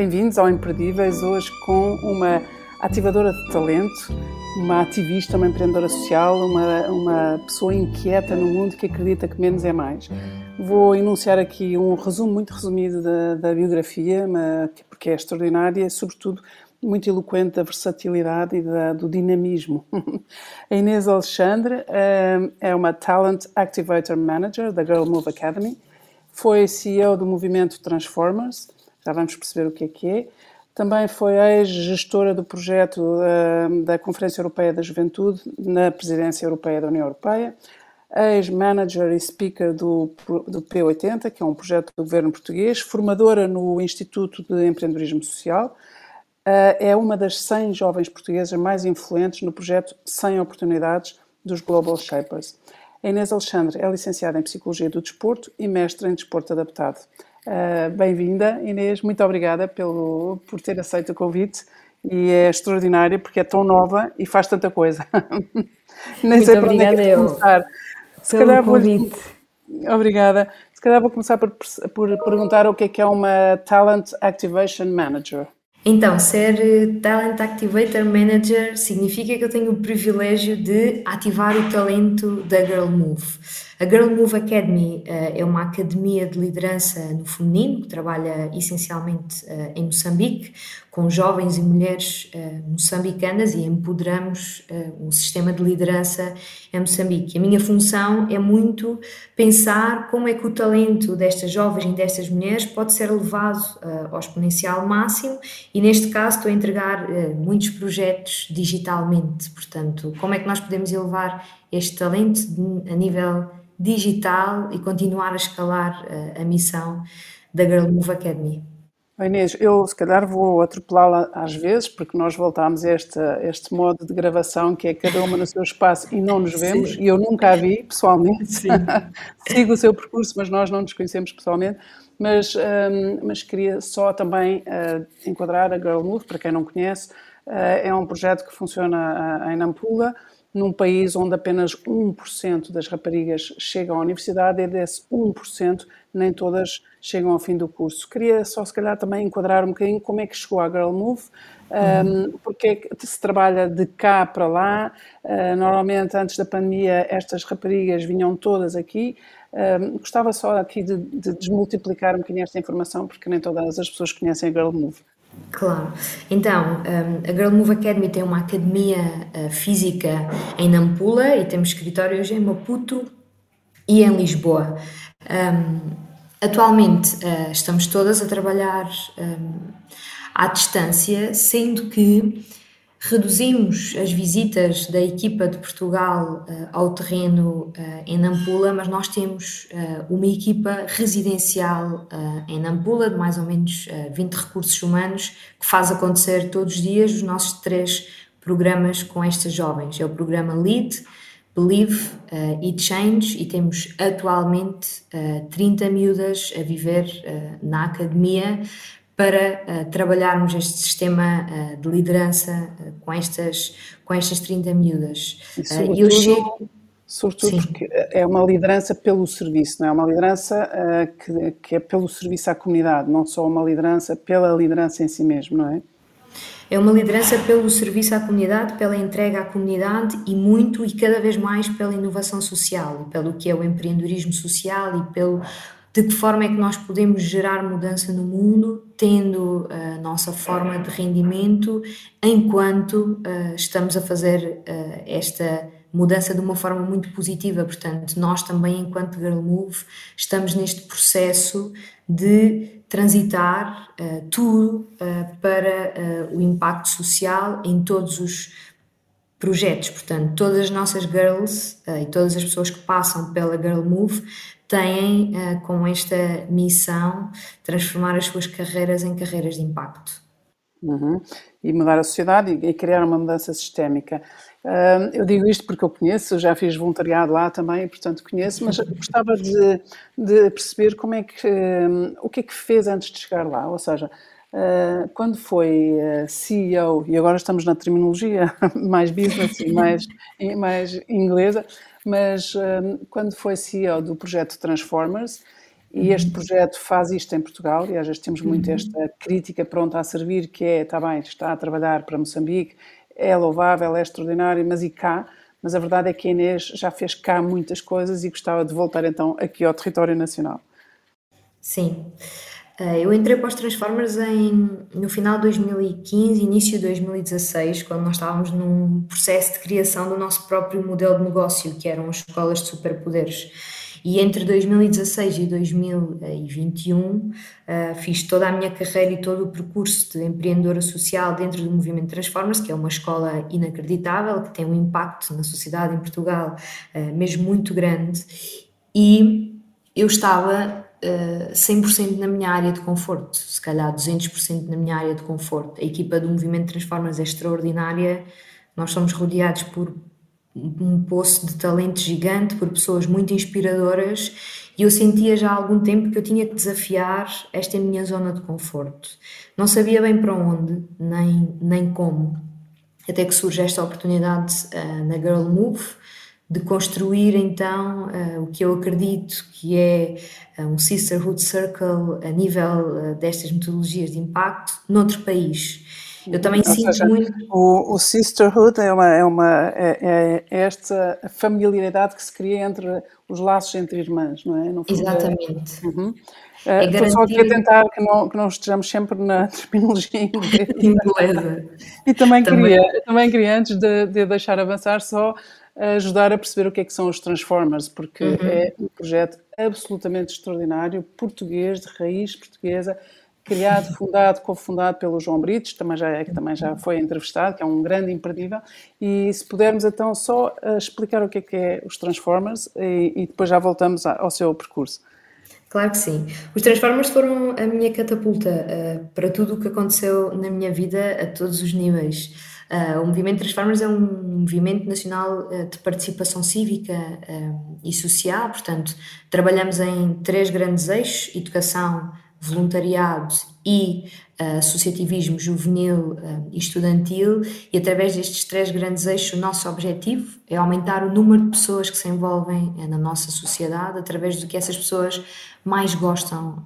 Bem-vindos ao Imperdíveis, hoje com uma ativadora de talento, uma ativista, uma empreendedora social, uma, uma pessoa inquieta no mundo que acredita que menos é mais. Vou enunciar aqui um resumo muito resumido da, da biografia, porque é extraordinária e, sobretudo, muito eloquente da versatilidade e da, do dinamismo. A Inês Alexandre eh, é uma Talent Activator Manager da Girl Move Academy, foi CEO do movimento Transformers, já vamos perceber o que é que é. Também foi ex-gestora do projeto uh, da Conferência Europeia da Juventude na Presidência Europeia da União Europeia, ex-manager e speaker do, do P80, que é um projeto do governo português, formadora no Instituto de Empreendedorismo Social, uh, é uma das 100 jovens portuguesas mais influentes no projeto 100 Oportunidades dos Global Shapers. A Inês Alexandre é licenciada em Psicologia do Desporto e mestre em Desporto Adaptado. Uh, Bem-vinda, Inês, muito obrigada pelo, por ter aceito o convite e é extraordinária porque é tão nova e faz tanta coisa. Nem muito sei obrigada é começar. Se calhar convite. Vou, obrigada. Se calhar vou começar por, por perguntar o que é que é uma Talent Activation Manager. Então, ser eh, Talent Activator Manager significa que eu tenho o privilégio de ativar o talento da Girl Move. A Girl Move Academy uh, é uma academia de liderança no feminino que trabalha essencialmente uh, em Moçambique, com jovens e mulheres uh, moçambicanas e empoderamos um sistema de liderança em Moçambique. A minha função é muito pensar como é que o talento destas jovens e destas mulheres pode ser levado ao exponencial máximo e, neste caso, estou a entregar muitos projetos digitalmente. Portanto, como é que nós podemos elevar este talento a nível digital e continuar a escalar uh, a missão da Girl Move Academy. Inês, eu se calhar vou atropelá-la às vezes, porque nós voltámos a este, este modo de gravação que é cada uma no seu espaço e não nos vemos, Sim. e eu nunca a vi pessoalmente. Sigo o seu percurso, mas nós não nos conhecemos pessoalmente. Mas, um, mas queria só também uh, enquadrar a Girl Move, para quem não conhece, uh, é um projeto que funciona uh, em Nampula, num país onde apenas 1% das raparigas chegam à universidade e desse 1% nem todas chegam ao fim do curso. Queria só, se calhar, também enquadrar um bocadinho como é que chegou a Girl Move, um, porque é que se trabalha de cá para lá. Uh, normalmente, antes da pandemia, estas raparigas vinham todas aqui. Um, gostava só aqui de, de desmultiplicar um bocadinho esta informação, porque nem todas as pessoas conhecem a Girl Move. Claro. Então, um, a Girl Move Academy tem uma academia uh, física em Nampula e temos escritórios em Maputo e em Lisboa. Um, atualmente uh, estamos todas a trabalhar um, à distância, sendo que Reduzimos as visitas da equipa de Portugal uh, ao terreno uh, em Nampula, mas nós temos uh, uma equipa residencial em Nampula, de mais ou menos 20 recursos humanos, que faz acontecer todos os dias os nossos três programas com estas jovens. É o programa LEAD, Believe e Change, e temos atualmente 30 miúdas a viver na academia para uh, trabalharmos este sistema uh, de liderança uh, com, estas, com estas 30 miúdas. E eu chego. Sobretudo Sim. porque é uma liderança pelo serviço, não é? Uma liderança que, que é pelo serviço à comunidade, não só uma liderança pela liderança em si mesmo, não é? É uma liderança pelo serviço à comunidade, pela entrega à comunidade e muito e cada vez mais pela inovação social, pelo que é o empreendedorismo social e pelo de que forma é que nós podemos gerar mudança no mundo, tendo a nossa forma de rendimento, enquanto uh, estamos a fazer uh, esta mudança de uma forma muito positiva. Portanto, nós também, enquanto Girl Move, estamos neste processo de transitar uh, tudo para o impacto social em todos os projetos. Portanto, todas as nossas girls e todas as pessoas que passam pela Girl Move têm uh, com esta missão transformar as suas carreiras em carreiras de impacto. Uhum. E mudar a sociedade e, e criar uma mudança sistémica. Uh, eu digo isto porque eu conheço, já fiz voluntariado lá também, portanto conheço, mas gostava de, de perceber como é que, uh, o que é que fez antes de chegar lá, ou seja, Uh, quando foi uh, CEO, e agora estamos na terminologia mais business e mais, mais inglesa, mas um, quando foi CEO do projeto Transformers E uhum. este projeto faz isto em Portugal, e às vezes temos muito uhum. esta crítica pronta a servir, que é, está bem, está a trabalhar para Moçambique, é louvável, é extraordinário, mas e cá? Mas a verdade é que a Inês já fez cá muitas coisas e gostava de voltar então aqui ao território nacional. Sim. Eh, eu entrei para os Transformers em, no final de 2015, início de 2016, quando nós estávamos num processo de criação do nosso próprio modelo de negócio, que eram as escolas de superpoderes. E entre 2016 e 2021 uh, eh, fiz toda a minha carreira e todo o percurso de empreendedora social dentro do movimento Transformers, que é uma escola inacreditável, que tem um impacto na sociedade em Portugal uh, mesmo muito grande. E eu estava uh, 100% na minha área de conforto, se calhar 200% na minha área de conforto. A equipa do Movimento Transformers é extraordinária, nós somos rodeados por um poço de talento gigante, por pessoas muito inspiradoras e eu sentia já há algum tempo que eu tinha que desafiar esta minha zona de conforto. Não sabia bem para onde, nem, nem como, até que surge esta oportunidade uh, na Girl Move, de construir então uh, o que eu acredito que é um Sisterhood Circle a nível uh, destas metodologias de impacto noutro país. Eu também Ou sinto seja, muito. O, o, Sisterhood é, uma, é, uma, é, é, esta familiaridade que se cria entre os laços entre irmãs, não é? Exatamente. Uhum. É Estou garantir... só aqui a tentar que não, que não estejamos sempre na terminologia inglesa. e também, também, queria, também queria, antes de, de deixar avançar, só ajudar a perceber o que é que são os Transformers, porque uhum. é um projeto absolutamente extraordinário, português, de raiz portuguesa, criado, fundado, cofundado pelo João Brites, também já, é, que também já foi entrevistado, que é um grande imperdível, e se pudermos então só uh, explicar o que é que é os Transformers e, e depois já voltamos ao seu percurso. Claro que sim. Os Transformers foram a minha catapulta uh, para tudo o que aconteceu na minha vida a todos os níveis. Uh, o movimento Transformers é um movimento nacional uh, de participação cívica uh, e social, portanto, trabalhamos em três grandes eixos: educação, voluntariado e associativismo juvenil e estudantil, e através destes três grandes eixos, o nosso objetivo é aumentar o número de pessoas que se envolvem na nossa sociedade através do que essas pessoas mais gostam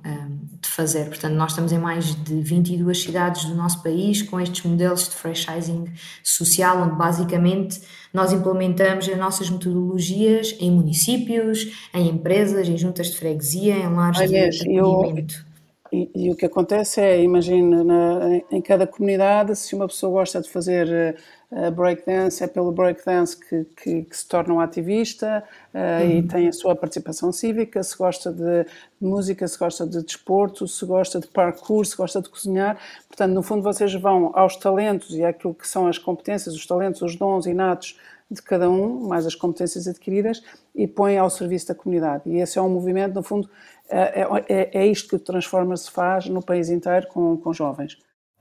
de fazer. Portanto, nós estamos em mais de 22 cidades do nosso país com estes modelos de franchising social, onde basicamente nós implementamos as nossas metodologias em municípios, em empresas, em juntas de freguesia, em lares Aliás, de acolhimento. E, e, o que acontece é, imagina, em cada comunidade, se uma pessoa gosta de fazer uh, breakdance, é pelo breakdance que, que, que se torna um ativista uh, uhum. e tem a sua participação cívica, se gosta de música, se gosta de desporto, se gosta de parkour, se gosta de cozinhar. Portanto, no fundo, vocês vão aos talentos e àquilo que são as competências, os talentos, os dons inatos de cada um, mais as competências adquiridas, e põem ao serviço da comunidade. E esse é um movimento, no fundo, é, é, é, é isto que o Transforma se faz no país inteiro com, com jovens.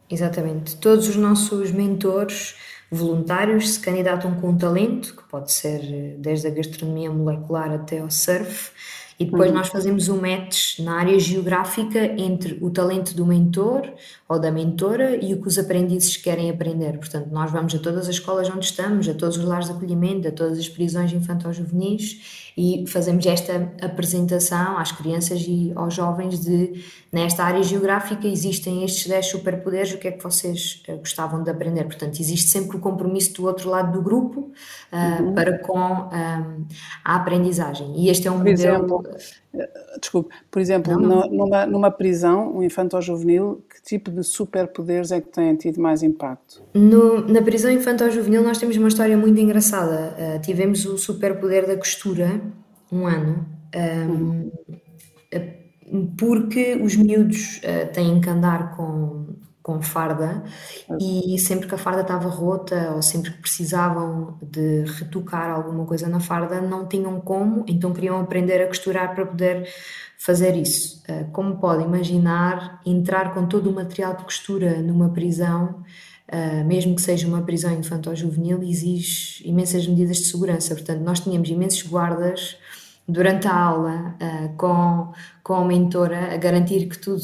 Exatamente. Todos os nossos mentores voluntários se candidatam com um talento, que pode ser eh, desde a gastronomia molecular até ao surf, e depois uhum. nós fazemos um match na área geográfica entre o talento do mentor ou da mentora e o que os aprendizes querem aprender. Portanto, nós vamos a todas as escolas onde estamos, a todos os lares de acolhimento, a todas as prisões infantil-juvenis e fazemos esta apresentação às crianças e aos jovens de nesta área geográfica existem estes 10 superpoderes, o que é que vocês uh, gostavam de aprender? Portanto, existe sempre o compromisso do outro lado do grupo uh, uhum. para com um, a aprendizagem. E este é um por modelo... Exemplo, eh, desculpe, por exemplo, não, numa, numa prisão, um infantil juvenil, que tipo de superpoderes é que têm tido mais impacto? No, na prisão infantil juvenil nós temos uma história muito engraçada. Uh, tivemos o superpoder da costura, um ano. Um, uhum porque os miúdos uh, têm que andar com, com farda e sempre que a farda estava rota ou sempre que precisavam de retocar alguma coisa na farda não tinham como, então queriam aprender a costurar para poder fazer isso. Uh, como pode imaginar, entrar com todo o material de costura numa prisão, uh, mesmo que seja uma prisão infantil-juvenil, exige imensas medidas de segurança. Portanto, nós tínhamos imensos guardas durante a aula uh, com, com a mentora a garantir que tudo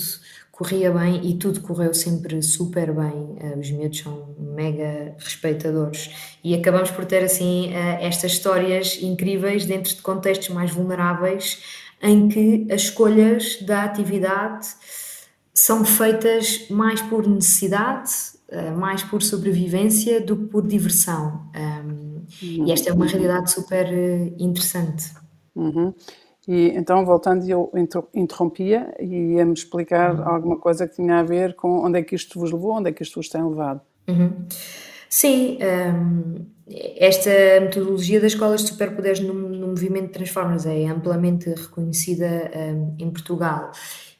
corria bem e tudo correu sempre super bem. Uh, os miúdos são mega respeitadores e acabamos por ter assim uh, estas histórias incríveis dentro de contextos mais vulneráveis em que as escolhas da atividade são feitas mais por necessidade, eh, mais por sobrevivência do que por diversão. E esta é uma realidade super interessante. Uhum. E então, voltando, eu interrompia e ia-me explicar uhum. alguma coisa que tinha a ver com onde é que isto vos levou, onde é que isto vos tem levado. Uhum. Sim, um, esta metodologia das escolas de superpoderes movimento Transformers é amplamente reconhecida um, em Portugal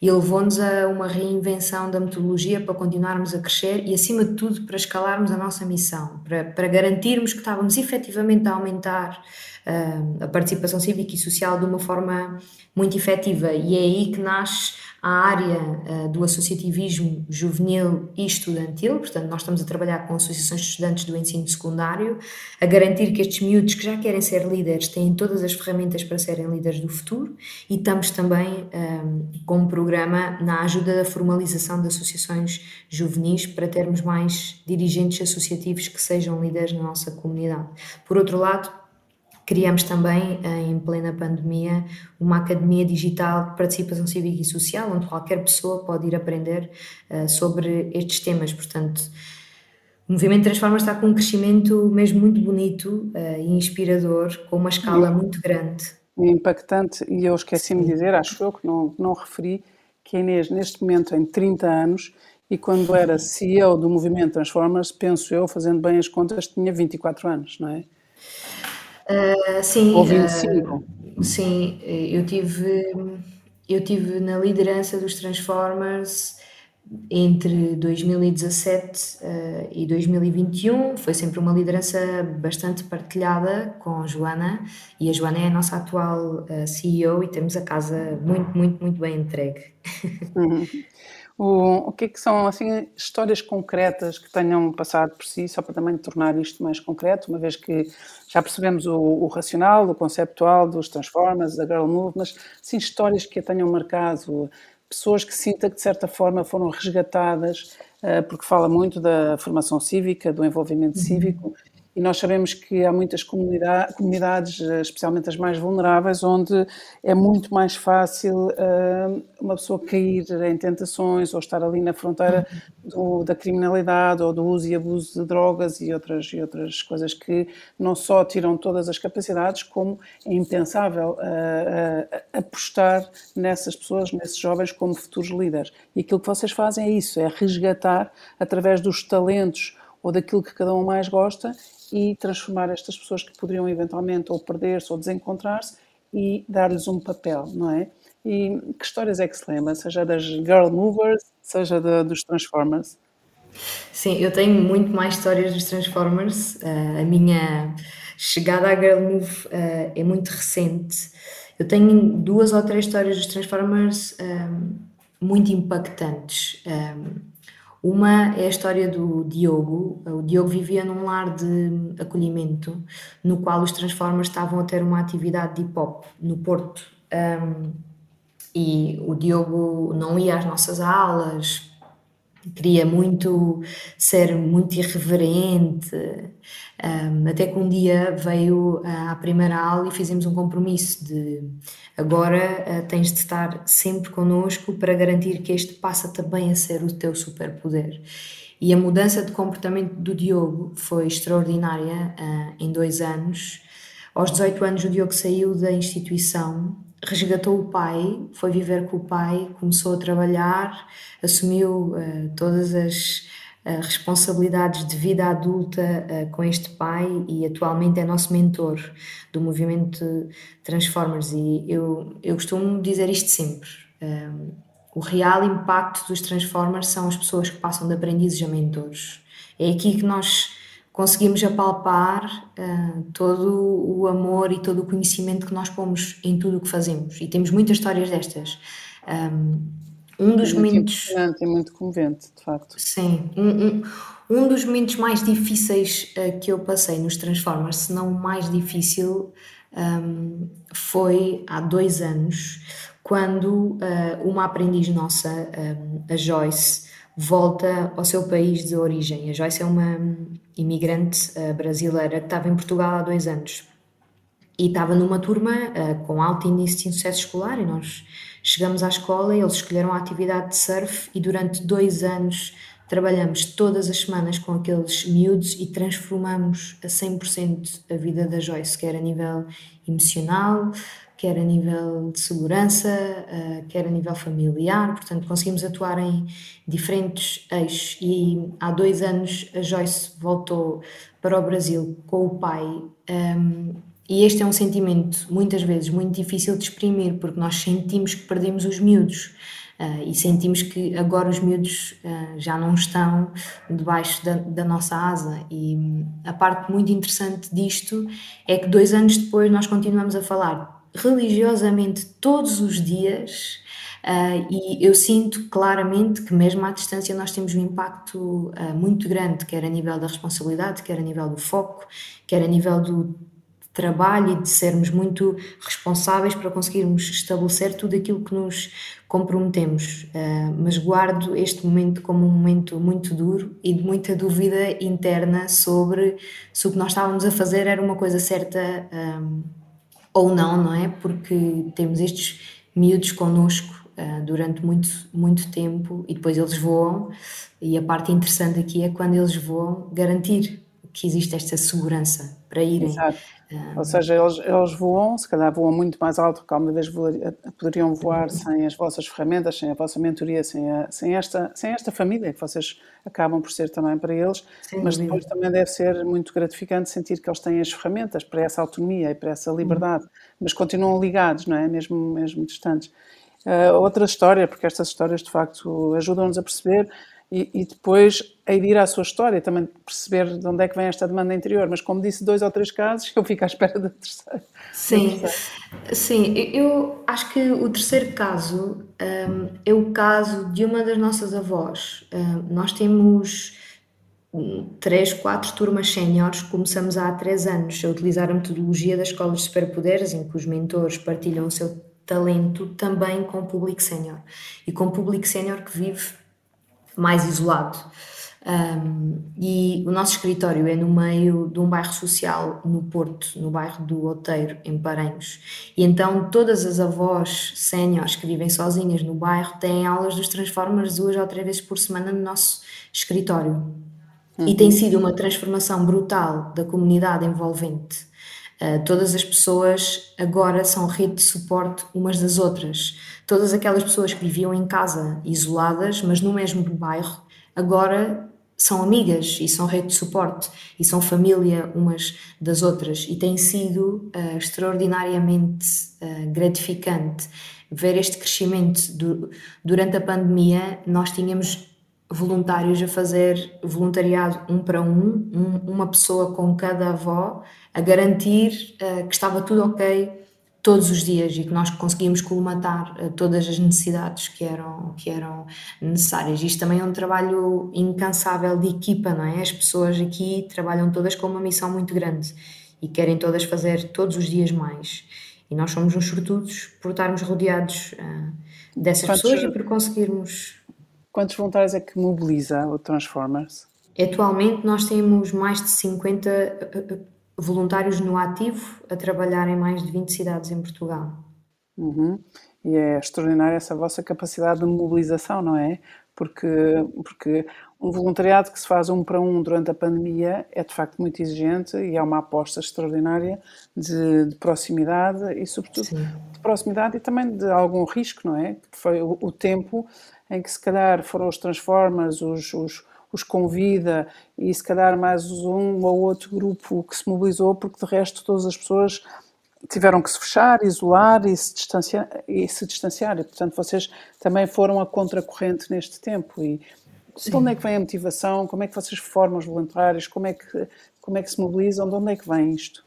e levou-nos a uma reinvenção da metodologia para continuarmos a crescer e, acima de tudo, para escalarmos a nossa missão, para, para garantirmos que estávamos efetivamente a aumentar uh, a participação cívica e social de uma forma muito efetiva. E é aí que nasce a área uh, do associativismo juvenil e estudantil, portanto, nós estamos a trabalhar com associações de estudantes do ensino secundário, a garantir que estes miúdos que já querem ser líderes têm todas as ferramentas para serem líderes do futuro e estamos também um, eh, com um programa na ajuda da formalização de associações juvenis para termos mais dirigentes associativos que sejam líderes na nossa comunidade. Por outro lado, Criamos também, em plena pandemia, uma academia digital de participação cívica e social, onde qualquer pessoa pode ir aprender uh, sobre estes temas. Portanto, o movimento Transforma está com um crescimento mesmo muito bonito uh, e inspirador, com uma escala muito grande. Impactante, e eu esqueci-me de dizer, acho eu que não, não referi, que a Inês, neste momento, tem 30 anos, e quando era CEO do movimento Transformers, penso eu, fazendo bem as contas, tinha 24 anos, não é? Uh, sim, Ou 25? Uh, sim, eu tive, eu tive na liderança dos Transformers entre 2017 uh, e 2021. Foi sempre uma liderança bastante partilhada com a Joana e a Joana é a nossa atual uh, CEO e temos a casa muito, muito, muito bem entregue. Uhum. O, o que, é que são assim histórias concretas que tenham passado por si, só para também tornar isto mais concreto, uma vez que já percebemos o, o racional, o conceptual dos Transformers, da Girl Move, mas sim histórias que a tenham marcado, pessoas que sinta que de certa forma foram resgatadas, uh, porque fala muito da formação cívica, do envolvimento uhum. cívico, e nós sabemos que há muitas comunidades, especialmente as mais vulneráveis, onde é muito mais fácil uh, uma pessoa cair em tentações ou estar ali na fronteira do, da criminalidade ou do uso e abuso de drogas e outras, e outras coisas que não só tiram todas as capacidades, como é impensável uh, uh, apostar nessas pessoas, nesses jovens, como futuros líderes. E aquilo que vocês fazem é isso, é resgatar através dos talentos ou daquilo que cada um mais gosta e transformar estas pessoas que poderiam eventualmente ou perder-se ou desencontrar-se e dar-lhes um papel, não é? E que histórias é que se lembra? Seja das Girl Movers, seja dos Transformers? Sim, eu tenho muito mais histórias dos Transformers. Uh, a minha chegada à Girl Move uh, é muito recente. Eu tenho duas ou três histórias dos Transformers um, eh, muito impactantes. Um, uma é a história do Diogo. O Diogo vivia num lar de acolhimento no qual os Transformers estavam a ter uma atividade de hip hop no Porto. Um, e o Diogo não ia às nossas aulas, queria muito ser muito irreverente, um, até que um dia veio à primeira aula e fizemos um compromisso de agora uh, tens de estar sempre connosco para garantir que este passa também a ser o teu superpoder. E a mudança de comportamento do Diogo foi extraordinária uh, em dois anos. Aos 18 anos, o Diogo saiu da instituição resgatou o pai, foi viver com o pai, começou a trabalhar, assumiu uh, todas as uh, responsabilidades de vida adulta uh, com este pai e atualmente é nosso mentor do movimento Transformers. E eu, eu costumo dizer isto sempre. o real impacto dos Transformers são as pessoas que passam de aprendizes a mentores. É aqui que nós conseguimos apalpar uh, todo o amor e todo o conhecimento que nós pomos em tudo o que fazemos. E temos muitas histórias destas. Um, dos é muito momentos. É muito comovente, de facto. Sim. Um, um, um dos momentos mais difíceis uh, que eu passei nos Transformers, se não o mais difícil, um, foi há dois anos, quando uh, uma aprendiz nossa, a Joyce, volta ao seu país de origem. A Joyce é uma imigrante uh, brasileira que estava em Portugal há dois anos. e estava numa turma uh, com alto índice de sucesso escolar e nós chegamos à escola e eles escolheram a atividade de surf e durante dois anos trabalhamos todas as semanas com aqueles miúdos e transformamos a 100% a vida da Joyce, quer a nível emocional, quer a nível de segurança, uh, quer a nível familiar, portanto conseguimos atuar em diferentes eixos e há dois anos a Joyce voltou para o Brasil com o pai um, e este é um sentimento, muitas vezes, muito difícil de exprimir, porque nós sentimos que perdemos os miúdos. Uh, e sentimos que agora os miúdos uh, já não estão debaixo da, da, nossa asa. E a parte muito interessante disto é que dois anos depois nós continuamos a falar religiosamente todos os dias. Uh, e eu sinto claramente que, mesmo à distância, nós temos um impacto muito grande, quer a nível da responsabilidade, quer a nível do foco, quer a nível do trabalho e de sermos muito responsáveis para conseguirmos estabelecer tudo aquilo que nos comprometemos. Uh, mas guardo este momento como um momento muito duro e de muita dúvida interna sobre se o que nós estávamos a fazer era uma coisa certa um, ou não, não é? Porque temos estes miúdos connosco uh, durante muito, muito tempo e depois eles voam. E a parte interessante aqui é quando eles voam, garantir que existe esta segurança para irem. Exato. Ou seja, eles, eles voam, se calhar voam muito mais alto que alguma vez poderiam voar sem as vossas ferramentas, sem a vossa mentoria, sem, a, sem, esta, sem esta família que vocês acabam por ser também para eles, Sim, mas depois também deve ser muito gratificante sentir que eles têm as ferramentas para essa autonomia e para essa liberdade, uhum. mas continuam ligados, não é? Mesmo, mesmo distantes. Uh, outra história, porque estas histórias de facto ajudam-nos a perceber e, e, depois a ir à sua história, também perceber de onde é que vem esta demanda interior. Mas como disse, dois ou três casos, eu fico à espera da terceira. Sim, sim. Eu acho que o terceiro caso um, é o caso de uma das nossas avós. Um, nós temos três, quatro turmas séniores, começamos há três anos a utilizar a metodologia das escolas de superpoderes, em que os mentores partilham o seu talento também com o público sénior. E com o público sénior que vive mais isolado. Um, e o nosso escritório é no meio de um bairro social no Porto, no bairro do Outeiro, em Paranhos. E então todas as avós séniores que vivem sozinhas no bairro têm aulas dos Transformers duas ou três vezes por semana no nosso escritório. Uhum. E tem sido uma transformação brutal da comunidade envolvente. Uh, todas as pessoas agora são rede de suporte umas das outras. Todas aquelas pessoas que viviam em casa isoladas, mas no mesmo bairro, agora são amigas e são rede de suporte e são família umas das outras. E tem sido uh, extraordinariamente uh, gratificante ver este crescimento. Do, durante a pandemia nós tínhamos voluntários a fazer voluntariado um para um, um uma pessoa com cada avó a garantir uh, que estava tudo ok todos os dias e que nós conseguimos colmatar uh, todas as necessidades que eram, que eram necessárias. Isto também é um trabalho incansável de equipa, não é? As pessoas aqui trabalham todas com uma missão muito grande e querem todas fazer todos os dias mais. E nós somos uns sortudos por estarmos rodeados uh, dessas pessoas e por conseguirmos. Quantos voluntários é que mobiliza o Transformers? Atualmente nós temos mais de 50 voluntários no ativo a trabalhar em mais de 20 cidades em Portugal. Uhum. E é extraordinária essa vossa capacidade de mobilização, não é? Porque, porque um voluntariado que se faz um para um durante a pandemia é de facto muito exigente e é uma aposta extraordinária de, de proximidade e, sobretudo, Sim. de proximidade e também de algum risco, não é? Foi o, o tempo em que se calhar foram os Transformers, os, os os convida e se calhar mais um ou outro grupo que se mobilizou, porque de resto todas as pessoas tiveram que se fechar, isolar e se distanciar. E, se distanciar. e portanto vocês também foram a contracorrente neste tempo. E Sim. de onde é que vem a motivação? Como é que vocês formam os voluntários? Como é que, como é que se mobilizam? De onde é que vem isto?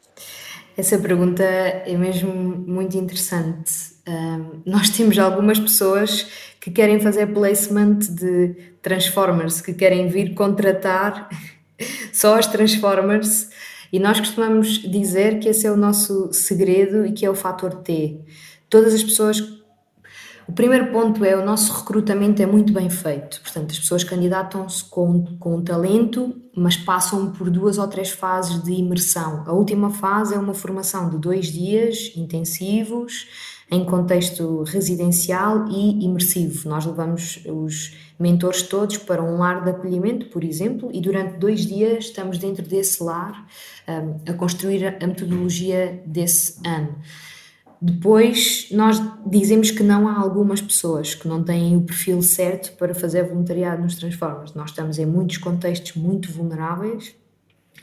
Essa pergunta é mesmo muito interessante. Um, nós temos algumas pessoas que querem fazer placement de Transformers, que querem vir contratar só as Transformers, e nós costumamos dizer que esse é o nosso segredo e que é o fator T. Todas as pessoas O primeiro ponto é o nosso recrutamento é muito bem feito. Portanto, as pessoas candidatam-se com, com talento, mas passam por duas ou três fases de imersão. A última fase é uma formação de dois dias intensivos, em contexto residencial e imersivo. Nós levamos os mentores todos para um lar de acolhimento, por exemplo, e durante dois dias estamos dentro desse lar um, a construir a metodologia desse ano. Depois, nós dizemos que não há algumas pessoas que não têm o perfil certo para fazer voluntariado nos Transformers. Nós estamos em muitos contextos muito vulneráveis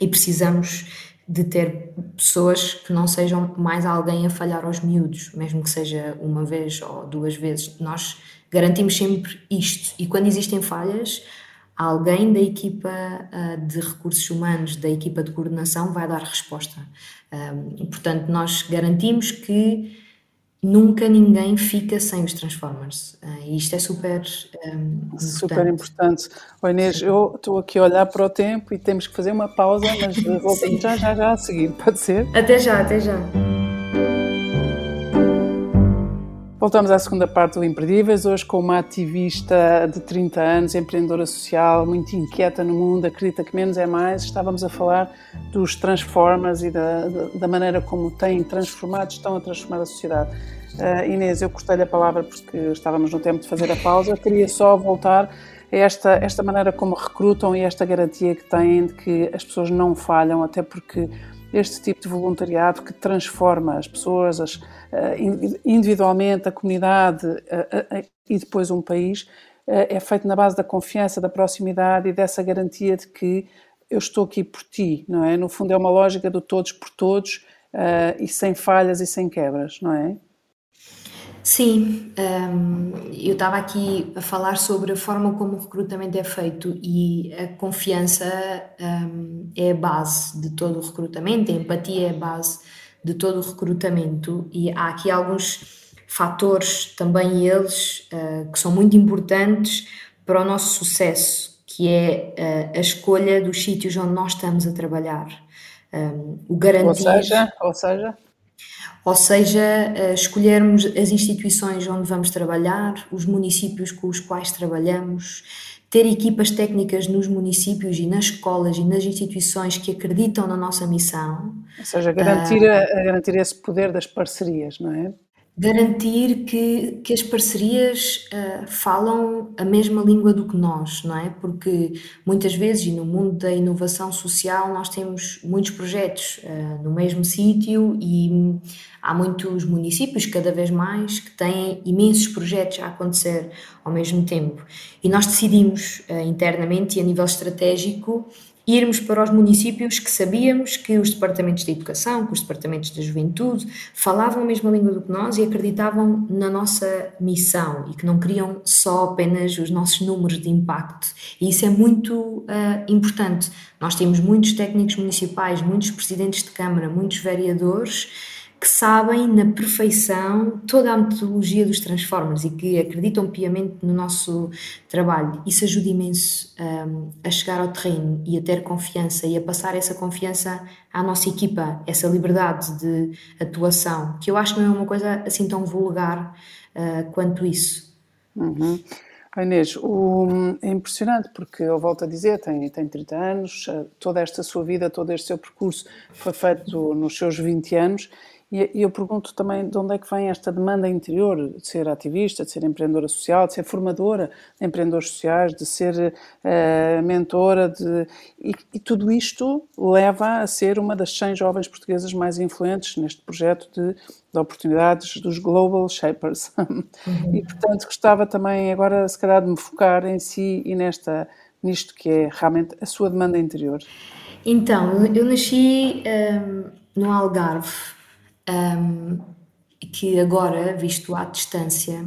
e precisamos de ter pessoas que não sejam mais alguém a falhar aos miúdos, mesmo que seja uma vez ou duas vezes. Nós garantimos sempre isto. E quando existem falhas, alguém da equipa uh, de recursos humanos, da equipa de coordenação, vai dar resposta. Um, portanto, nós garantimos que nunca ninguém fica sem os Transformers. Uh, e isto é super um, Super importante. O Inês, eu estou aqui a olhar para o tempo e temos que fazer uma pausa, mas voltamos já, já, já a seguir, pode ser? Até já, até já. Voltamos à segunda parte do Imperdíveis, hoje com uma ativista de 30 anos, empreendedora social, muito inquieta no mundo, acredita que menos é mais. Estávamos a falar dos Transformers e da, da maneira como têm transformado, estão a transformar a sociedade. Uh, Inês, eu cortei-lhe a palavra porque estávamos no tempo de fazer a pausa. Eu queria só voltar a esta, esta maneira como recrutam e esta garantia que têm de que as pessoas não falham, até porque este tipo de voluntariado que transforma as pessoas as, eh, individualmente, a comunidade eh, eh, e depois um país, é feito na base da confiança, da proximidade e dessa garantia de que eu estou aqui por ti, não é? No fundo é uma lógica do todos por todos e sem falhas e sem quebras, não é? Sim, um, eu estava aqui a falar sobre a forma como o recrutamento é feito e a confiança um, é a base de todo o recrutamento, a empatia é a base de todo o recrutamento e há aqui alguns fatores também eles uh, que são muito importantes para o nosso sucesso, que é uh, a escolha dos sítios onde nós estamos a trabalhar. Um, o garantir... Ou seja, ou seja? Ou seja, eh, escolhermos as instituições onde vamos trabalhar, os municípios com os quais trabalhamos, ter equipas técnicas nos municípios e nas escolas e nas instituições que acreditam na nossa missão. Ou seja, garantir, uh, garantir esse poder das parcerias, não é? Garantir que, que as parcerias uh, falam a mesma língua do que nós, não é? Porque muitas vezes, e no mundo da inovação social, nós temos muitos projetos uh, no mesmo sítio e há muitos municípios, cada vez mais, que têm imensos projetos a acontecer ao mesmo tempo. E nós decidimos uh, internamente e a nível estratégico irmos para os municípios que sabíamos que os departamentos de educação, que os departamentos da juventude falavam a mesma língua do que nós e acreditavam na nossa missão e que não queriam só apenas os nossos números de impacto. E isso é muito uh, importante. Nós temos muitos técnicos municipais, muitos presidentes de Câmara, muitos vereadores que sabem na perfeição toda a metodologia dos Transformers e que acreditam piamente no nosso trabalho. Isso ajuda imenso um, a chegar ao terreno e a ter confiança e a passar essa confiança à nossa equipa, essa liberdade de atuação, que eu acho que não é uma coisa assim tão vulgar uh, quanto isso. Uhum. Inês, o, é impressionante porque eu volto a dizer, tem, tem 30 anos, toda esta sua vida, todo este seu percurso foi feito nos seus 20 anos e eu pergunto também de onde é que vem esta demanda interior de ser ativista, de ser empreendedora social, de ser formadora de empreendedores sociais, de ser uh, mentora, de... E, e, tudo isto leva a ser uma das 100 jovens portuguesas mais influentes neste projeto de, de oportunidades dos Global Shapers. Uhum. E, portanto, gostava também agora, se calhar, de me focar em si e nesta, nisto que é realmente a sua demanda interior. Então, eu nasci um, ehm, no Algarve, um, que agora, visto à distância,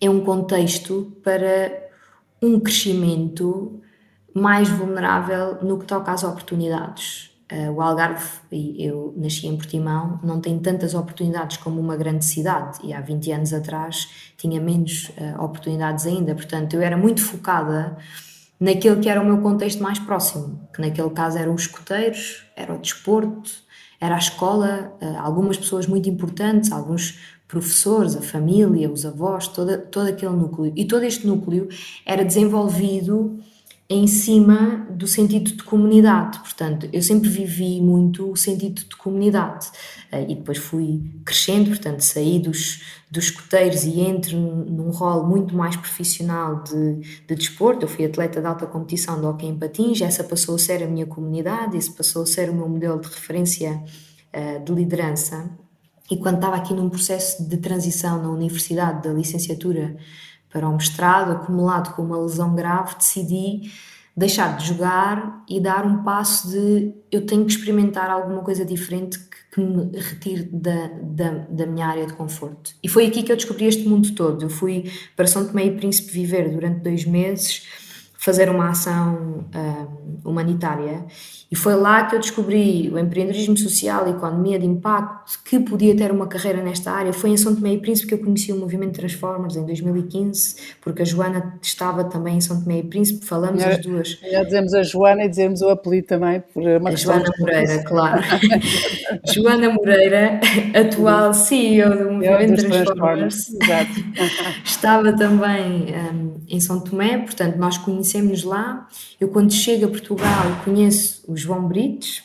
é um contexto para um crescimento mais vulnerável no que toca às oportunidades. Uh, o Algarve, e eu nasci em Portimão, não tem tantas oportunidades como uma grande cidade e há 20 anos atrás tinha menos uh, oportunidades ainda. Portanto, eu era muito focada naquele que era o meu contexto mais próximo, que naquele caso eram os escoteiros, era o desporto, era a escola, eh, algumas pessoas muito importantes, alguns professores, a família, os avós, toda, todo aquele núcleo. E todo este núcleo era desenvolvido em cima do sentido de comunidade. Portanto, eu sempre vivi muito o sentido de comunidade. Eh, e depois fui crescendo, portanto, saí dos, dos escoteiros e entro num rol muito mais profissional de, de desporto. Eu fui atleta de alta competição de hockey em patins, essa passou a ser a minha comunidade, esse passou a ser o meu modelo de referência uh, de liderança. E quando estava aqui num processo de transição na universidade, da licenciatura para o mestrado, acumulado com uma lesão grave, decidi deixar de jogar e dar um passo de eu tenho que experimentar alguma coisa diferente que, que me retire da, da, da, minha área de conforto. E foi aqui que eu descobri este mundo todo. Eu fui para São Tomé e Príncipe viver durante dois meses fazer uma ação um, humanitária. E foi lá que eu descobri o empreendedorismo social, a economia de impacto, que podia ter uma carreira nesta área. Foi em São Tomé e Príncipe que eu conheci o movimento Transformers em 2015, porque a Joana estava também em São Tomé e Príncipe, falamos as duas. Já dizemos a Joana e dizemos o apelido também, por uma a Joana Moreira, claro. Joana Moreira, atual CEO do movimento Transformers, Transformers. estava também um, em São Tomé, portanto nós conhecemos lá. Eu, quando chego a Portugal, conheço o João Brites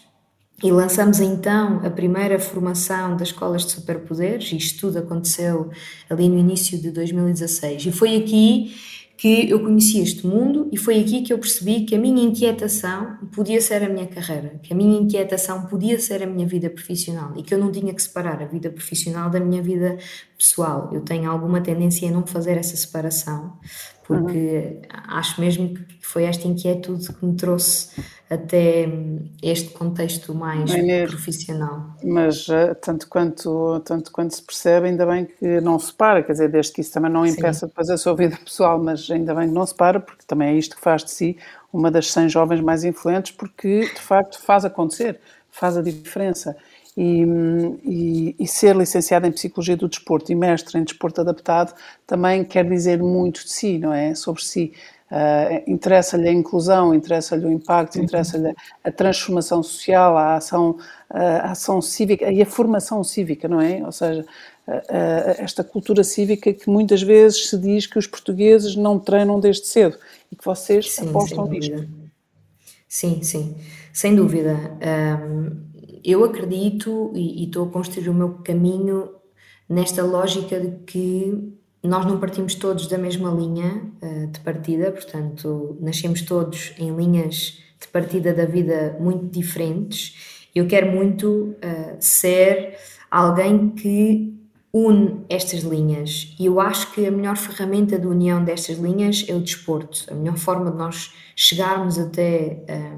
e lançamos então a primeira formação das escolas de superpoderes. Isto tudo aconteceu ali no início de 2016. E foi aqui que eu conheci este mundo e foi aqui que eu percebi que a minha inquietação podia ser a minha carreira, que a minha inquietação podia ser a minha vida profissional e que eu não tinha que separar a vida profissional da minha vida pessoal. Eu tenho alguma tendência a não fazer essa separação, porque uhum. acho mesmo que foi esta inquietude que me trouxe até este contexto mais profissional. Mas eh, tanto quanto, tanto quanto se percebe, ainda bem que não se para, quer dizer, desde que isso também não impeça Sim. depois a sua vida pessoal, mas ainda bem que não se para, porque também é isto que faz de si uma das 100 jovens mais influentes, porque de facto faz acontecer, faz a diferença. E, e, e, ser licenciado em Psicologia do Desporto e mestre em Desporto Adaptado também quer dizer muito de si, não é? Sobre si. Uh, interessa-lhe a inclusão, interessa-lhe o impacto, uhum. interessa-lhe a transformação social, a ação, a ação cívica e a formação cívica, não é? Ou seja, esta cultura cívica que muitas vezes se diz que os portugueses não treinam desde cedo e que vocês sim, apostam nisto. Sim, sim, sem dúvida. Um, eu acredito e, e estou a construir o meu caminho nesta lógica de que nós não partimos todos da mesma linha uh, de partida, portanto, nascemos todos em linhas de partida da vida muito diferentes. Eu quero muito uh, ser alguém que une estas linhas e eu acho que a melhor ferramenta de união destas linhas é o desporto. A melhor forma de nós chegarmos até um, eh,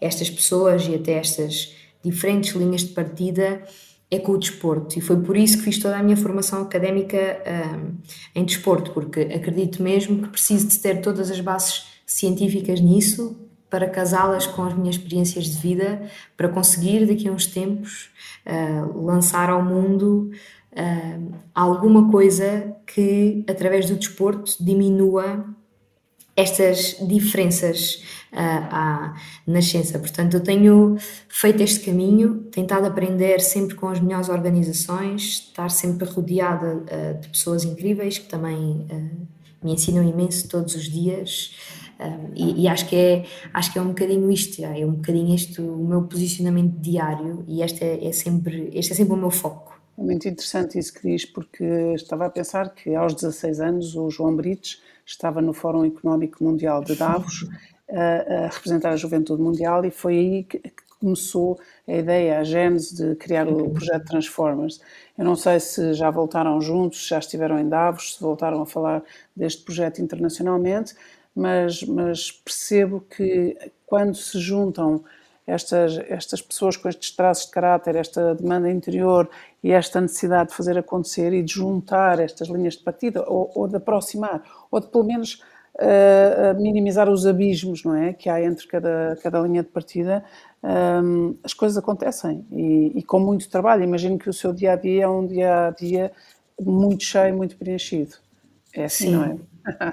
estas pessoas e até estas diferentes linhas de partida é com o desporto. E foi por isso que fiz toda a minha formação académica um, em desporto, porque acredito mesmo que preciso de ter todas as bases científicas nisso para casá-las com as minhas experiências de vida, para conseguir daqui a uns tempos uh, lançar ao mundo uh, alguma coisa que através do desporto diminua estas diferenças uh, à nascença. Portanto, eu tenho feito este caminho, tentado aprender sempre com as melhores organizações, estar sempre rodeada uh, de pessoas incríveis que também uh, me ensinam imenso todos os dias. E, e, acho que é acho que é um bocadinho isto é um bocadinho este o meu posicionamento diário e este é, é sempre este é sempre o meu foco é muito interessante isso que diz porque estava a pensar que aos 16 anos o João Brites estava no Fórum Económico Mundial de Davos a, a representar a juventude mundial e foi aí que, começou a ideia, a gênese de criar o projeto Transformers. Eu não sei se já voltaram juntos, já estiveram em Davos, se voltaram a falar deste projeto internacionalmente, mas, mas percebo que quando se juntam estas, estas pessoas com estes traços de caráter, esta demanda interior e esta necessidade de fazer acontecer e de juntar estas linhas de partida, ou, ou de aproximar, ou de pelo menos uh, minimizar os abismos não é? que há entre cada, cada linha de partida, um, as coisas acontecem e, e, com muito trabalho. Imagino que o seu dia a dia é um dia a dia muito cheio, muito preenchido. É assim, Sim. não é?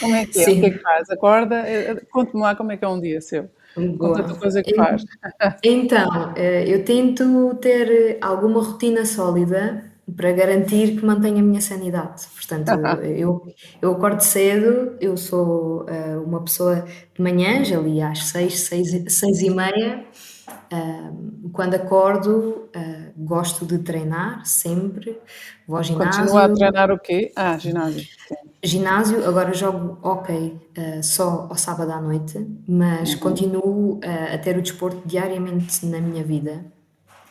como é que é? Sim. O que é que faz? Acorda? Eh, conte-me lá como é que é um dia seu. Com tanta coisa que faz. Então, eh, eu tento ter alguma rotina sólida para garantir que mantenha a minha sanidade. Portanto, eu, eu acordo cedo, eu sou uh, uma pessoa de manhãs, ali às seis, seis, seis e meia. Uh, quando acordo, uh, gosto de treinar sempre, vou ao ginásio. Continua a treinar o quê? Ah, ginásio. Ginásio, agora jogo ok só ao sábado à noite, mas uhum. continuo a ter o desporto diariamente na minha vida.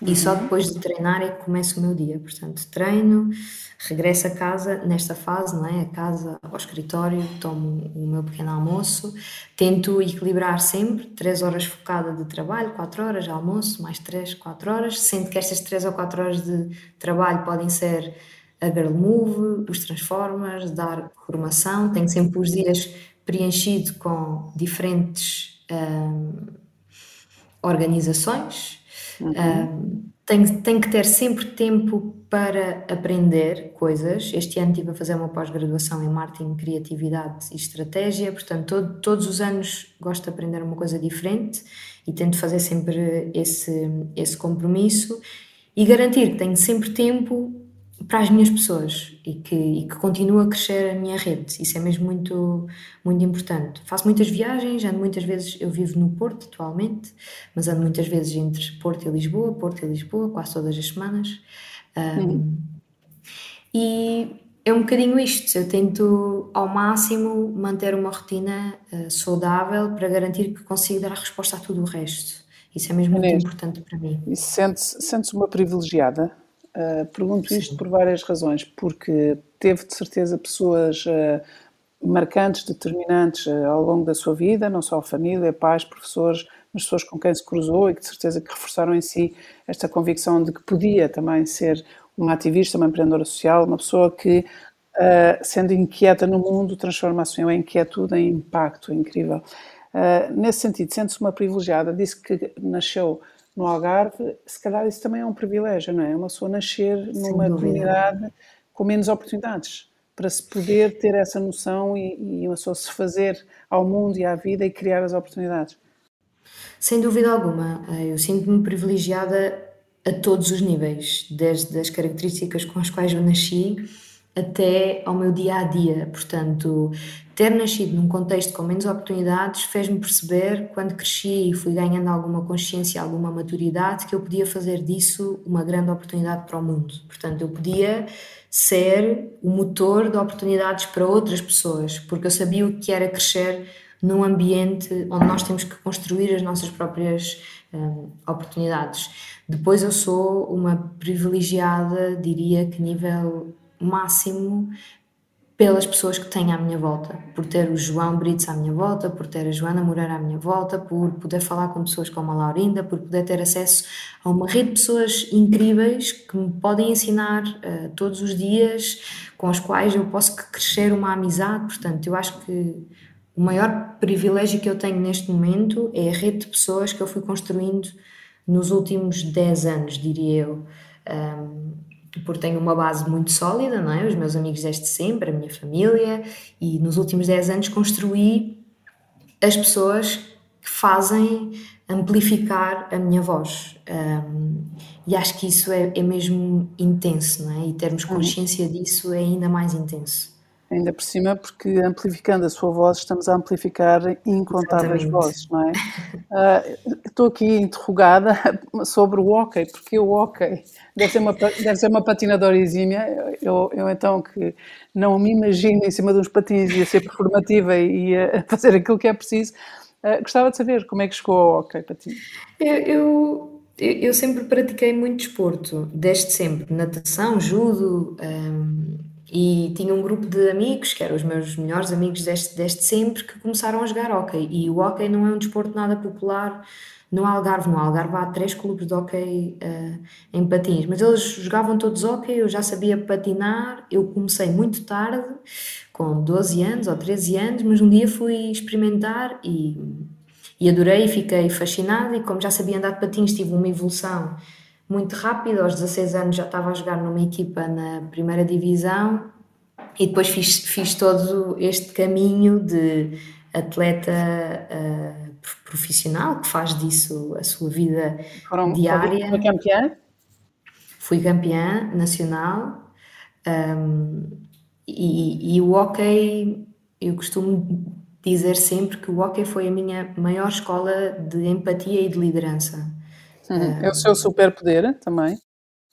E só depois de treinar é que começa o meu dia. Portanto, treino, regresso a casa nesta fase, não é? A casa, ao escritório, tomo o meu pequeno almoço, tento equilibrar sempre, 3 horas focada de trabalho, 4 horas de almoço, mais 3, 4 horas, sendo que estas 3 ou 4 horas de trabalho podem ser a Girl Move, os Transformers, dar formação, tenho sempre os dias preenchido com diferentes hum, organizações, Uhum. tenho, tenho que ter sempre tempo para aprender coisas. Este ano estive a fazer uma pós-graduação em marketing, criatividade e estratégia, portanto, todo, todos os anos gosto de aprender uma coisa diferente e tento fazer sempre esse, esse compromisso e garantir que tenho sempre tempo para as minhas pessoas e que, e que continue a crescer a minha rede. Isso é mesmo muito, muito importante. Faço muitas viagens, ando muitas vezes, eu vivo no Porto atualmente, mas ando muitas vezes entre Porto e Lisboa, Porto e Lisboa, quase todas as semanas. Um, uhum. E é um bocadinho isto. Eu tento ao máximo manter uma rotina uh, saudável para garantir que consigo dar a resposta a tudo o resto. Isso é mesmo muito importante para mim. E sentes, sentes uma privilegiada Uh, pergunto isto por várias razões, porque teve de certeza pessoas uh, marcantes, determinantes uh, ao longo da sua vida, não só a família, pais, professores, mas pessoas com quem se cruzou e que de certeza que reforçaram em si esta convicção de que podia também ser uma ativista, uma empreendedora social, uma pessoa que, sendo inquieta no mundo, transforma a sua inquietude em impacto incrível. nesse sentido, sente-se uma privilegiada, disse que nasceu no Algarve, se calhar isso também é um privilégio, não é? Uma pessoa nascer numa comunidade com menos oportunidades para se poder ter essa noção e, e uma pessoa se fazer ao mundo e à vida e criar as oportunidades. Sem dúvida alguma, eh, eu sinto-me privilegiada a todos os níveis, desde as características com as quais eu nasci até ao meu dia a dia. Portanto, ter nascido num contexto com menos oportunidades fez-me perceber, quando cresci e fui ganhando alguma consciência, alguma maturidade, que eu podia fazer disso uma grande oportunidade para o mundo. Portanto, eu podia ser o motor de oportunidades para outras pessoas, porque eu sabia o que era crescer num ambiente onde nós temos que construir as nossas próprias hum, oportunidades. Depois eu sou uma privilegiada, diria que nível máximo pelas pessoas que tenho à minha volta, por ter o João Brits à minha volta, por ter a Joana Moreira à minha volta, por poder falar com pessoas como a Laurinda, por poder ter acesso a uma rede de pessoas incríveis que me podem ensinar uh, todos os dias, com as quais eu posso crescer uma amizade. Portanto, eu acho que o maior privilégio que eu tenho neste momento é a rede de pessoas que eu fui construindo nos últimos 10 anos, diria eu. Um, porque tenho uma base muito sólida, não é? Os meus amigos desde sempre, a minha família, e nos últimos 10 anos construí as pessoas que fazem amplificar a minha voz. Um, e acho que isso é, é, mesmo intenso, não é? E termos uhum. consciência disso é ainda mais intenso. Ainda por cima, porque amplificando a sua voz, estamos a amplificar incontáveis Exatamente. vozes, não é? Uh, estou aqui interrogada sobre o hockey, porque o hockey deve ser uma, deve ser uma patinadora exímia. Eu, eu então que não me imagino em cima de uns patins e a ser performativa e a fazer aquilo que é preciso, uh, gostava de saber como é que chegou ao hockey patins. Eu, eu, eu, sempre pratiquei muito desporto, desde sempre, natação, judo. Um e tinha um grupo de amigos, que eram os meus melhores amigos desde, sempre, que começaram a jogar hóquei. E o hóquei não é um desporto nada popular no Algarve. No Algarve há três clubes de hóquei uh, em patins, mas eles jogavam todos hóquei, eu já sabia patinar, eu comecei muito tarde, com 12 anos ou 13 anos, mas um dia fui experimentar e, e adorei, fiquei fascinada e como já sabia andar de patins tive uma evolução muito rápido. Aos 16 anos já estava a jogar numa equipa na primeira divisão e depois fiz, fiz todo este caminho de atleta uh, profissional que faz disso a sua vida Foram, diária. Foi campeã? fui campeã nacional um, e, e, o hockey, eu costumo dizer sempre que o hockey foi a minha maior escola de empatia e de liderança. Uhum. É o seu superpoder também?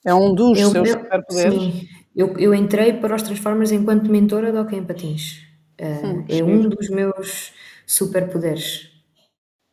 É um dos eu, seus superpoderes? Sim, eu, eu entrei para os Transformers enquanto mentora de hockey em patins. Uh, hum, é um dos meus superpoderes.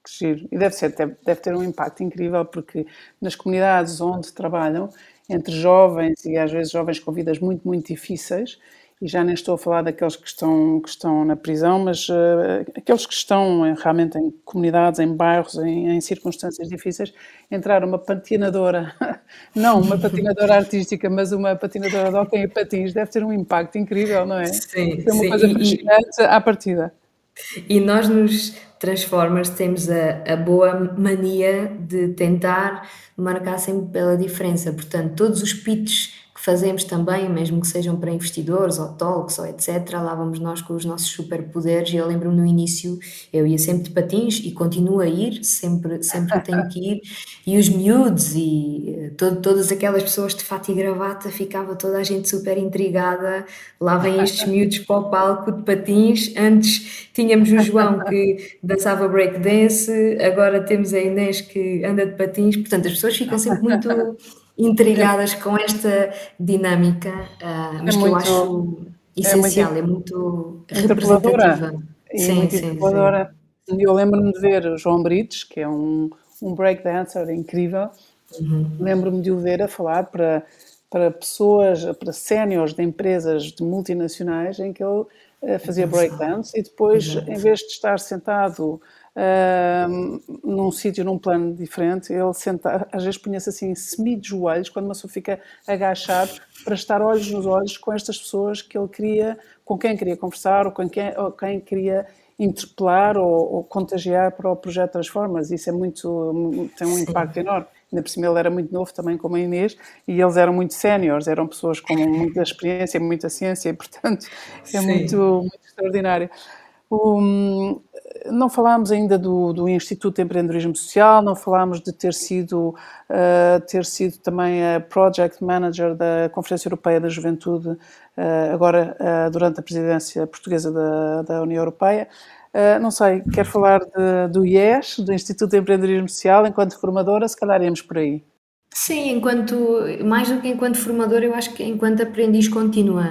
Que giro. E deve, ser, deve, deve ter um impacto incrível, porque nas comunidades onde trabalham, entre jovens e às vezes jovens com vidas muito, muito difíceis, e já nem estou a falar daqueles que estão, que estão na prisão, mas uh, aqueles que estão em, realmente em comunidades, em bairros, em, em, circunstâncias difíceis, entrar uma patinadora, não uma patinadora artística, mas uma patinadora de hockey e patins, deve ter um impacto incrível, não é? Sim, é uma sim. coisa fascinante à partida. E nós nos Transformers temos a, a, boa mania de tentar marcar sempre pela diferença. Portanto, todos os pitches fazemos também, mesmo que sejam para investidores ou talks ou etc. Lá vamos nós com os nossos superpoderes. E eu lembro-me no início, eu ia sempre de patins e continuo a ir, sempre, sempre tenho que ir. E os miúdos e eh, todo, todas aquelas pessoas de fato e gravata, ficava toda a gente super intrigada. Lá vêm estes miúdos para o palco de patins. Antes tínhamos o João que dançava breakdance, agora temos a Inês que anda de patins. Portanto, as pessoas ficam sempre muito intrigadas com esta dinâmica, uh, mas é que muito, eu acho essencial, é muito, é muito representativa. Sim, muito sim, sim. Eu lembro-me de ver o João Brites, que é um, um breakdancer incrível, uhum. lembro-me de o ver a falar para, para pessoas, para séniores de empresas de multinacionais, em que ele uh, fazia breakdance e depois, em vez de estar sentado uh, num sítio, num plano diferente, ele senta, às vezes punha-se assim semi de joelhos, quando uma pessoa fica agachado, para estar olhos nos olhos com estas pessoas que ele queria, com quem queria conversar ou com quem, ou quem queria interpelar ou, ou, contagiar para o projeto Transformas. Isso é muito, tem um impacto enorme. Ainda por cima ele era muito novo também, como a Inês, e eles eram muito séniores, eram pessoas com muita experiência, muita ciência, e portanto é muito, muito extraordinário. O, não falámos ainda do, do, Instituto de Empreendedorismo Social, não falámos de ter sido, uh, ter sido também a Project Manager da Conferência Europeia da Juventude, uh, agora uh, durante a presidência portuguesa da, da União Europeia. não sei, quer falar de, do IES, do Instituto de Empreendedorismo Social, enquanto formadora, se calhar iremos por aí. Sim, enquanto, mais do que enquanto formadora, eu acho que enquanto aprendiz contínua.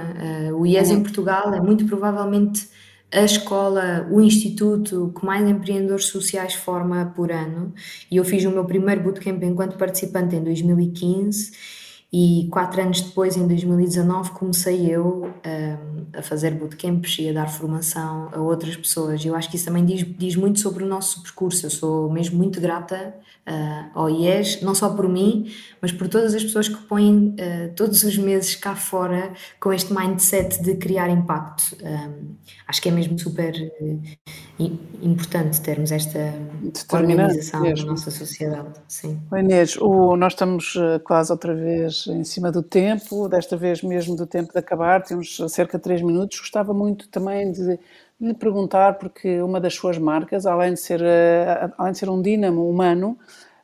o IES uhum. em Portugal é muito provavelmente a escola, o instituto que mais empreendedores sociais forma por ano. E eu fiz o meu primeiro bootcamp enquanto participante em 2015 e quatro anos depois, em 2019, comecei eu um, a fazer bootcamps e a dar formação a outras pessoas. Eu acho que isso também diz, diz muito sobre o nosso percurso. Eu sou mesmo muito grata uh, ao IES, não só por mim, mas por todas as pessoas que põem uh, todos os meses cá fora com este mindset de criar impacto. Um, acho que é mesmo super uh, importante termos esta organização na nossa sociedade. Sim. Inês, o, nós estamos quase outra vez em cima do tempo, desta vez mesmo do tempo de acabar, temos cerca de três minutos. Gostava muito também de lhe perguntar, porque uma das suas marcas, além de ser, eh, além de ser um dínamo humano,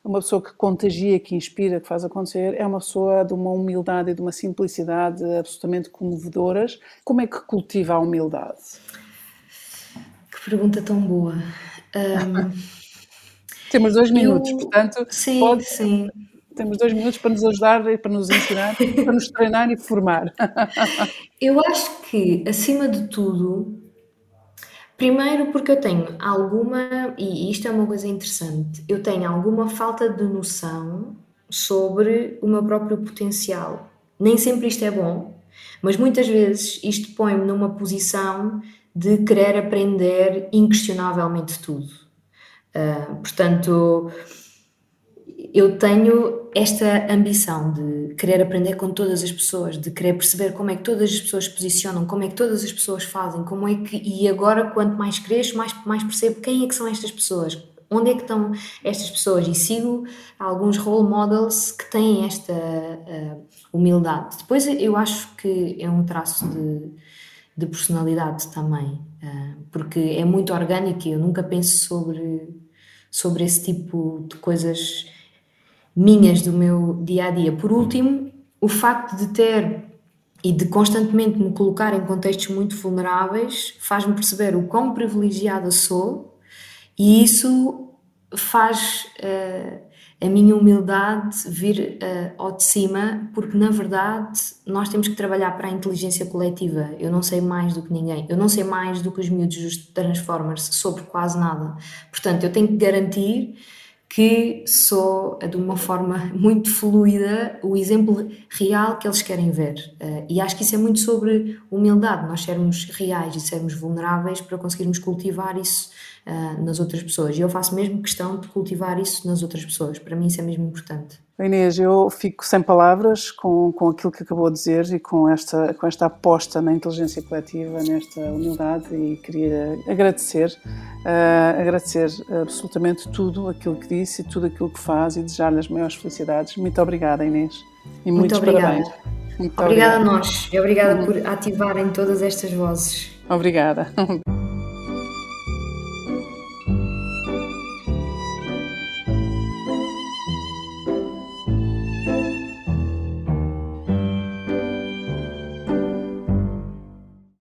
uma pessoa que contagia, que inspira, que faz acontecer, é uma pessoa de uma humildade e de uma simplicidade absolutamente comovedoras. Como é que cultiva a humildade? Que pergunta tão boa. Um, Temos dois minutos, eu... portanto, sim, pode... sim. Temos dois minutos para nos ajudar e para nos ensinar, para nos treinar e formar. Eu acho que, acima de tudo, Primeiro porque eu tenho alguma, e isto é uma coisa interessante, eu tenho alguma falta de noção sobre o meu próprio potencial. Nem sempre isto é bom, mas muitas vezes isto põe-me numa posição de querer aprender inquestionavelmente tudo. Uh, portanto, eu tenho esta ambição de querer aprender com todas as pessoas, de querer perceber como é que todas as pessoas se posicionam, como é que todas as pessoas fazem, como é que e agora quanto mais cresço, mais mais percebo quem é que são estas pessoas, onde é que estão estas pessoas e sigo alguns role models que têm esta uh, humildade. Depois eu acho que é um traço de, de personalidade também, uh, porque é muito orgânico e eu nunca penso sobre sobre esse tipo de coisas minhas do meu dia a dia. Por último, o facto de ter e de constantemente me colocar em contextos muito vulneráveis faz-me perceber o quão privilegiada sou e isso faz uh, a minha humildade vir uh, ao de cima, porque na verdade nós temos que trabalhar para a inteligência coletiva. Eu não sei mais do que ninguém, eu não sei mais do que os miúdos dos Transformers sobre quase nada. Portanto, eu tenho que garantir que sou de uma forma muito fluida o exemplo real que eles querem ver. Uh, e acho que isso é muito sobre humildade, nós sermos reais e sermos vulneráveis para conseguirmos cultivar isso uh, nas outras pessoas. E eu faço mesmo questão de cultivar isso nas outras pessoas. Para mim isso é mesmo importante. Inês, eu fico sem palavras com, com aquilo que acabou de dizer e com esta, com esta aposta na inteligência coletiva, nesta humildade e queria agradecer, uh, agradecer absolutamente tudo aquilo que disse e tudo aquilo que faz e desejar-lhe as maiores felicidades. Muito obrigada, Inês. E muito obrigada. parabéns. Muito obrigada, obrigada a nós e obrigada uhum. por ativarem todas estas vozes. Obrigada.